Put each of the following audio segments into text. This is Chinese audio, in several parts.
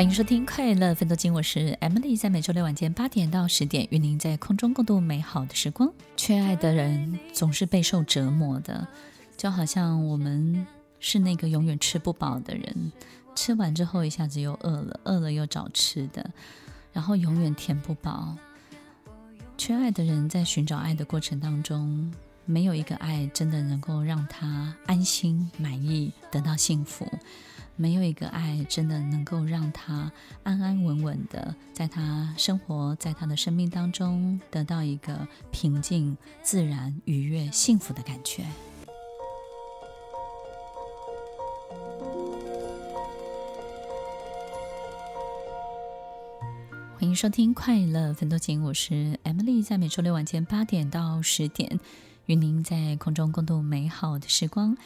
欢迎收听《快乐分多金》，我是 Emily，在每周六晚间八点到十点，与您在空中共度美好的时光。缺爱的人总是备受折磨的，就好像我们是那个永远吃不饱的人，吃完之后一下子又饿了，饿了又找吃的，然后永远填不饱。缺爱的人在寻找爱的过程当中，没有一个爱真的能够让他安心、满意、得到幸福。没有一个爱真的能够让他安安稳稳的在他生活，在他的生命当中得到一个平静、自然、愉悦、幸福的感觉。欢迎收听《快乐分多金》，我是 Emily，在每周六晚间八点到十点，与您在空中共度美好的时光。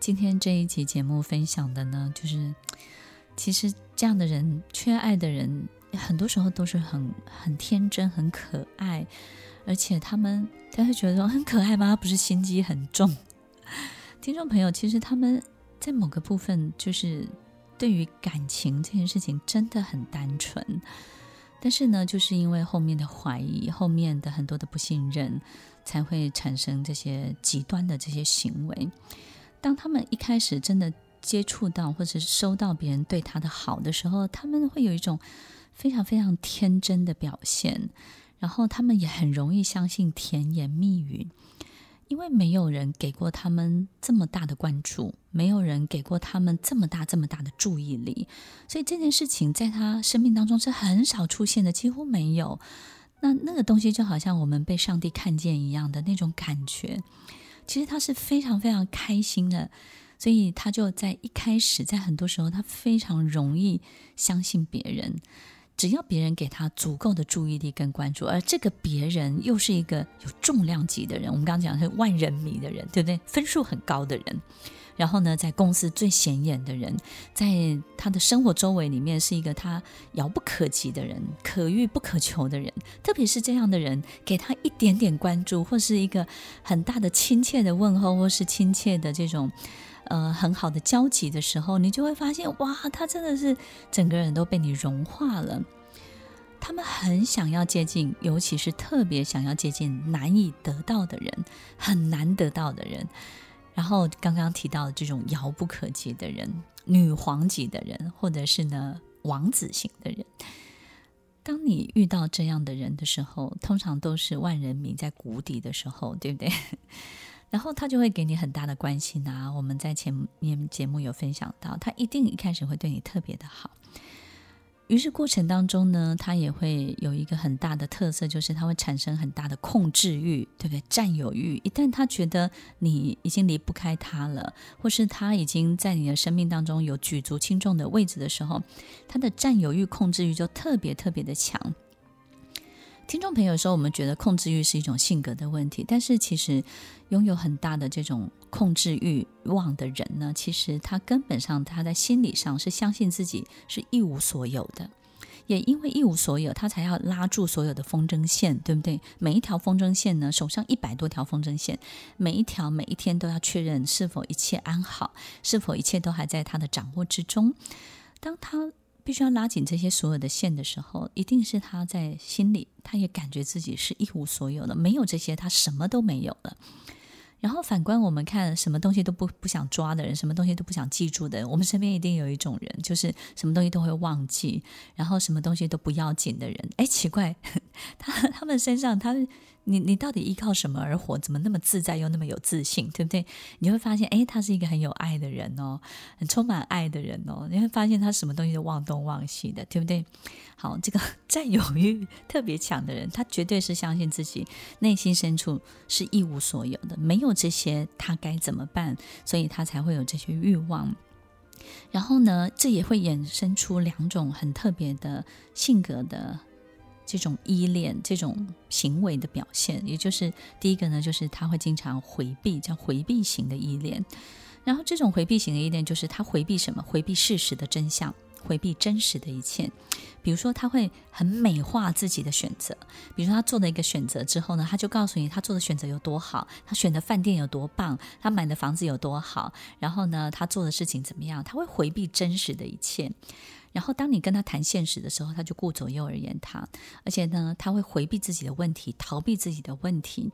今天这一集节目分享的呢，就是其实这样的人，缺爱的人，很多时候都是很很天真、很可爱，而且他们他会觉得说很可爱吗？不是心机很重。听众朋友，其实他们在某个部分，就是对于感情这件事情真的很单纯，但是呢，就是因为后面的怀疑，后面的很多的不信任，才会产生这些极端的这些行为。当他们一开始真的接触到或者是收到别人对他的好的时候，他们会有一种非常非常天真的表现，然后他们也很容易相信甜言蜜语，因为没有人给过他们这么大的关注，没有人给过他们这么大这么大的注意力，所以这件事情在他生命当中是很少出现的，几乎没有。那那个东西就好像我们被上帝看见一样的那种感觉。其实他是非常非常开心的，所以他就在一开始，在很多时候，他非常容易相信别人，只要别人给他足够的注意力跟关注，而这个别人又是一个有重量级的人，我们刚刚讲是万人迷的人，对不对？分数很高的人。然后呢，在公司最显眼的人，在他的生活周围里面是一个他遥不可及的人，可遇不可求的人。特别是这样的人，给他一点点关注，或是一个很大的亲切的问候，或是亲切的这种呃很好的交集的时候，你就会发现，哇，他真的是整个人都被你融化了。他们很想要接近，尤其是特别想要接近难以得到的人，很难得到的人。然后刚刚提到这种遥不可及的人，女皇级的人，或者是呢王子型的人，当你遇到这样的人的时候，通常都是万人迷在谷底的时候，对不对？然后他就会给你很大的关心啊。我们在前面节目有分享到，他一定一开始会对你特别的好。于是过程当中呢，他也会有一个很大的特色，就是他会产生很大的控制欲，对不对？占有欲。一旦他觉得你已经离不开他了，或是他已经在你的生命当中有举足轻重的位置的时候，他的占有欲、控制欲就特别特别的强。听众朋友说，我们觉得控制欲是一种性格的问题，但是其实拥有很大的这种控制欲望的人呢，其实他根本上他在心理上是相信自己是一无所有的，也因为一无所有，他才要拉住所有的风筝线，对不对？每一条风筝线呢，手上一百多条风筝线，每一条每一天都要确认是否一切安好，是否一切都还在他的掌握之中。当他必须要拉紧这些所有的线的时候，一定是他在心里，他也感觉自己是一无所有的，没有这些，他什么都没有了。然后反观我们看，什么东西都不不想抓的人，什么东西都不想记住的人，我们身边一定有一种人，就是什么东西都会忘记，然后什么东西都不要紧的人。哎，奇怪，他他们身上，他你你到底依靠什么而活？怎么那么自在又那么有自信，对不对？你会发现，哎，他是一个很有爱的人哦，很充满爱的人哦。你会发现他什么东西都忘东忘西的，对不对？好，这个 占有欲特别强的人，他绝对是相信自己内心深处是一无所有的，没有这些他该怎么办？所以他才会有这些欲望。然后呢，这也会衍生出两种很特别的性格的这种依恋、这种行为的表现。也就是第一个呢，就是他会经常回避，叫回避型的依恋。然后这种回避型的依恋，就是他回避什么？回避事实的真相。回避真实的一切，比如说他会很美化自己的选择，比如说他做了一个选择之后呢，他就告诉你他做的选择有多好，他选的饭店有多棒，他买的房子有多好，然后呢，他做的事情怎么样？他会回避真实的一切，然后当你跟他谈现实的时候，他就顾左右而言他，而且呢，他会回避自己的问题，逃避自己的问题，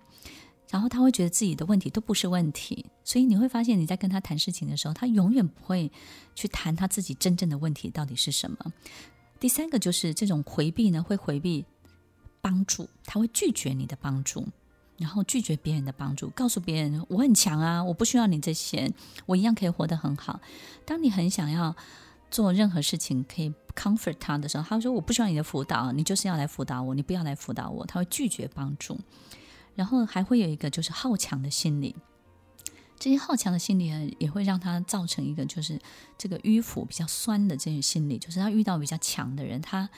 然后他会觉得自己的问题都不是问题，所以你会发现你在跟他谈事情的时候，他永远不会去谈他自己真正的问题到底是什么。第三个就是这种回避呢，会回避帮助，他会拒绝你的帮助。然后拒绝别人的帮助，告诉别人我很强啊，我不需要你这些，我一样可以活得很好。当你很想要做任何事情可以 comfort 他的时候，他会说我不需要你的辅导，你就是要来辅导我，你不要来辅导我。他会拒绝帮助。然后还会有一个就是好强的心理，这些好强的心理也会让他造成一个就是这个迂腐比较酸的这种心理，就是他遇到比较强的人，他。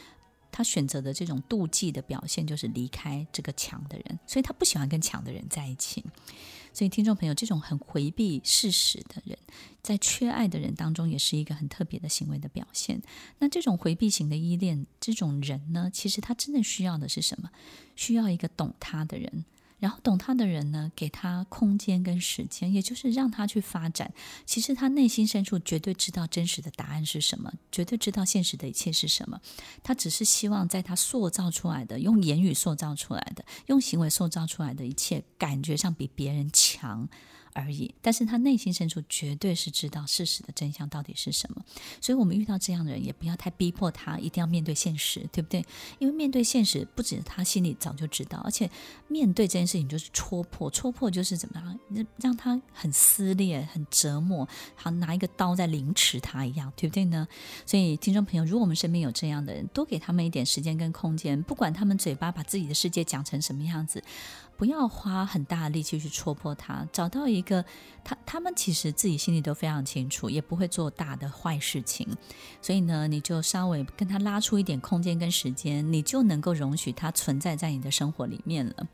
他选择的这种妒忌的表现，就是离开这个强的人，所以他不喜欢跟强的人在一起。所以，听众朋友，这种很回避事实的人，在缺爱的人当中，也是一个很特别的行为的表现。那这种回避型的依恋，这种人呢，其实他真的需要的是什么？需要一个懂他的人。然后懂他的人呢，给他空间跟时间，也就是让他去发展。其实他内心深处绝对知道真实的答案是什么，绝对知道现实的一切是什么。他只是希望在他塑造出来的、用言语塑造出来的、用行为塑造出来的一切，感觉上比别人强。而已，但是他内心深处绝对是知道事实的真相到底是什么，所以我们遇到这样的人，也不要太逼迫他一定要面对现实，对不对？因为面对现实，不止他心里早就知道，而且面对这件事情就是戳破，戳破就是怎么样，让他很撕裂、很折磨，好拿一个刀在凌迟他一样，对不对呢？所以听众朋友，如果我们身边有这样的人，多给他们一点时间跟空间，不管他们嘴巴把自己的世界讲成什么样子。不要花很大的力气去戳破他，找到一个他，他们其实自己心里都非常清楚，也不会做大的坏事情，所以呢，你就稍微跟他拉出一点空间跟时间，你就能够容许他存在在你的生活里面了。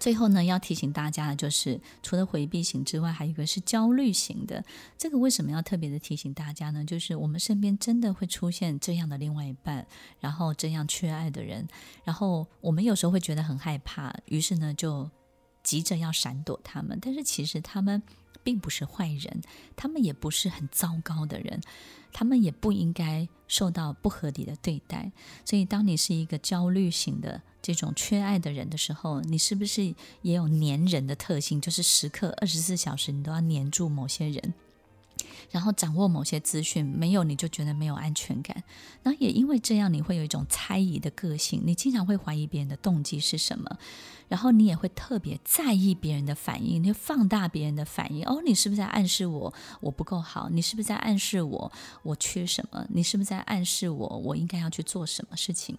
最后呢，要提醒大家的就是，除了回避型之外，还有一个是焦虑型的。这个为什么要特别的提醒大家呢？就是我们身边真的会出现这样的另外一半，然后这样缺爱的人，然后我们有时候会觉得很害怕，于是呢就急着要闪躲他们。但是其实他们并不是坏人，他们也不是很糟糕的人，他们也不应该受到不合理的对待。所以，当你是一个焦虑型的，这种缺爱的人的时候，你是不是也有粘人的特性？就是时刻二十四小时你都要粘住某些人，然后掌握某些资讯，没有你就觉得没有安全感。那也因为这样，你会有一种猜疑的个性，你经常会怀疑别人的动机是什么，然后你也会特别在意别人的反应，你会放大别人的反应。哦，你是不是在暗示我我不够好？你是不是在暗示我我缺什么？你是不是在暗示我我应该要去做什么事情？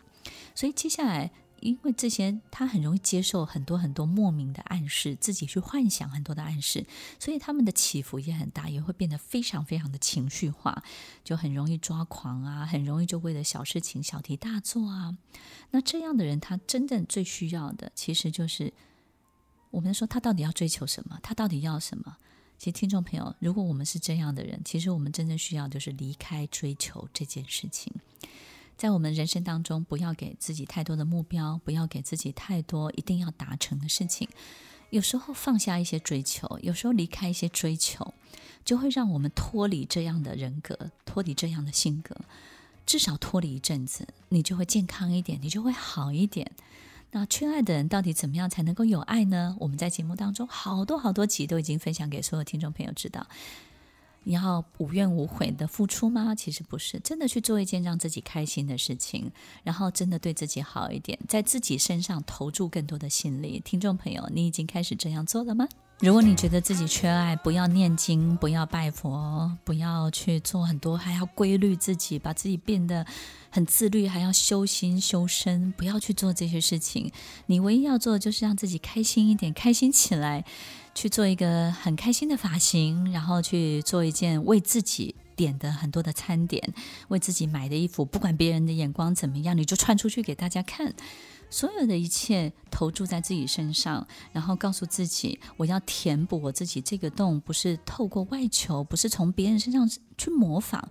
所以接下来。因为这些，他很容易接受很多很多莫名的暗示，自己去幻想很多的暗示，所以他们的起伏也很大，也会变得非常非常的情绪化，就很容易抓狂啊，很容易就为了小事情小题大做啊。那这样的人，他真正最需要的，其实就是我们说他到底要追求什么？他到底要什么？其实听众朋友，如果我们是这样的人，其实我们真正需要就是离开追求这件事情。在我们人生当中，不要给自己太多的目标，不要给自己太多一定要达成的事情。有时候放下一些追求，有时候离开一些追求，就会让我们脱离这样的人格，脱离这样的性格。至少脱离一阵子，你就会健康一点，你就会好一点。那缺爱的人到底怎么样才能够有爱呢？我们在节目当中好多好多集都已经分享给所有听众朋友知道。你要无怨无悔的付出吗？其实不是，真的去做一件让自己开心的事情，然后真的对自己好一点，在自己身上投注更多的心力。听众朋友，你已经开始这样做了吗？如果你觉得自己缺爱，不要念经，不要拜佛，不要去做很多，还要规律自己，把自己变得很自律，还要修心修身，不要去做这些事情。你唯一要做的就是让自己开心一点，开心起来。去做一个很开心的发型，然后去做一件为自己点的很多的餐点，为自己买的衣服，不管别人的眼光怎么样，你就穿出去给大家看。所有的一切投注在自己身上，然后告诉自己，我要填补我自己这个洞，不是透过外求，不是从别人身上去模仿。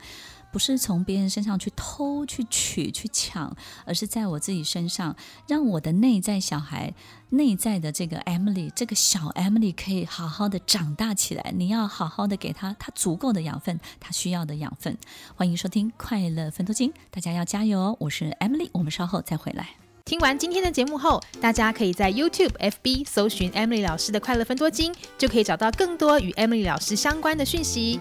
不是从别人身上去偷、去取、去抢，而是在我自己身上，让我的内在小孩、内在的这个 Emily，这个小 Emily 可以好好的长大起来。你要好好的给他他足够的养分，他需要的养分。欢迎收听《快乐分多金》，大家要加油哦！我是 Emily，我们稍后再回来。听完今天的节目后，大家可以在 YouTube、FB 搜寻 Emily 老师的快乐分多金，就可以找到更多与 Emily 老师相关的讯息。